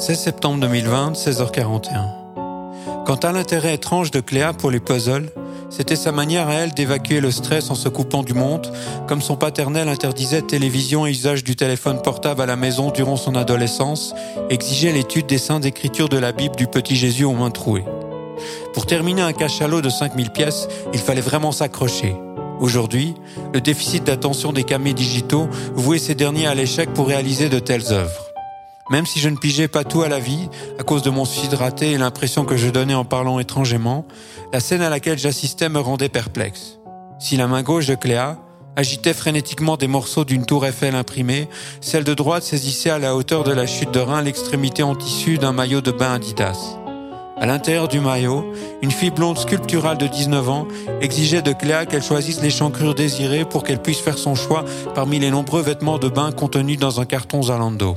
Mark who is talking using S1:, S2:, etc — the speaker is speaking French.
S1: 16 septembre 2020, 16h41. Quant à l'intérêt étrange de Cléa pour les puzzles, c'était sa manière à elle d'évacuer le stress en se coupant du monde, comme son paternel interdisait télévision et usage du téléphone portable à la maison durant son adolescence, exigeait l'étude des saints d'écriture de la Bible du petit Jésus aux mains trouées. Pour terminer un cachalot de 5000 pièces, il fallait vraiment s'accrocher. Aujourd'hui, le déficit d'attention des camés digitaux vouait ces derniers à l'échec pour réaliser de telles œuvres. Même si je ne pigeais pas tout à la vie, à cause de mon suicide raté et l'impression que je donnais en parlant étrangement, la scène à laquelle j'assistais me rendait perplexe. Si la main gauche de Cléa agitait frénétiquement des morceaux d'une tour Eiffel imprimée, celle de droite saisissait à la hauteur de la chute de rein l'extrémité en tissu d'un maillot de bain Adidas. À l'intérieur du maillot, une fille blonde sculpturale de 19 ans exigeait de Cléa qu'elle choisisse l'échancrure désirée pour qu'elle puisse faire son choix parmi les nombreux vêtements de bain contenus dans un carton Zalando.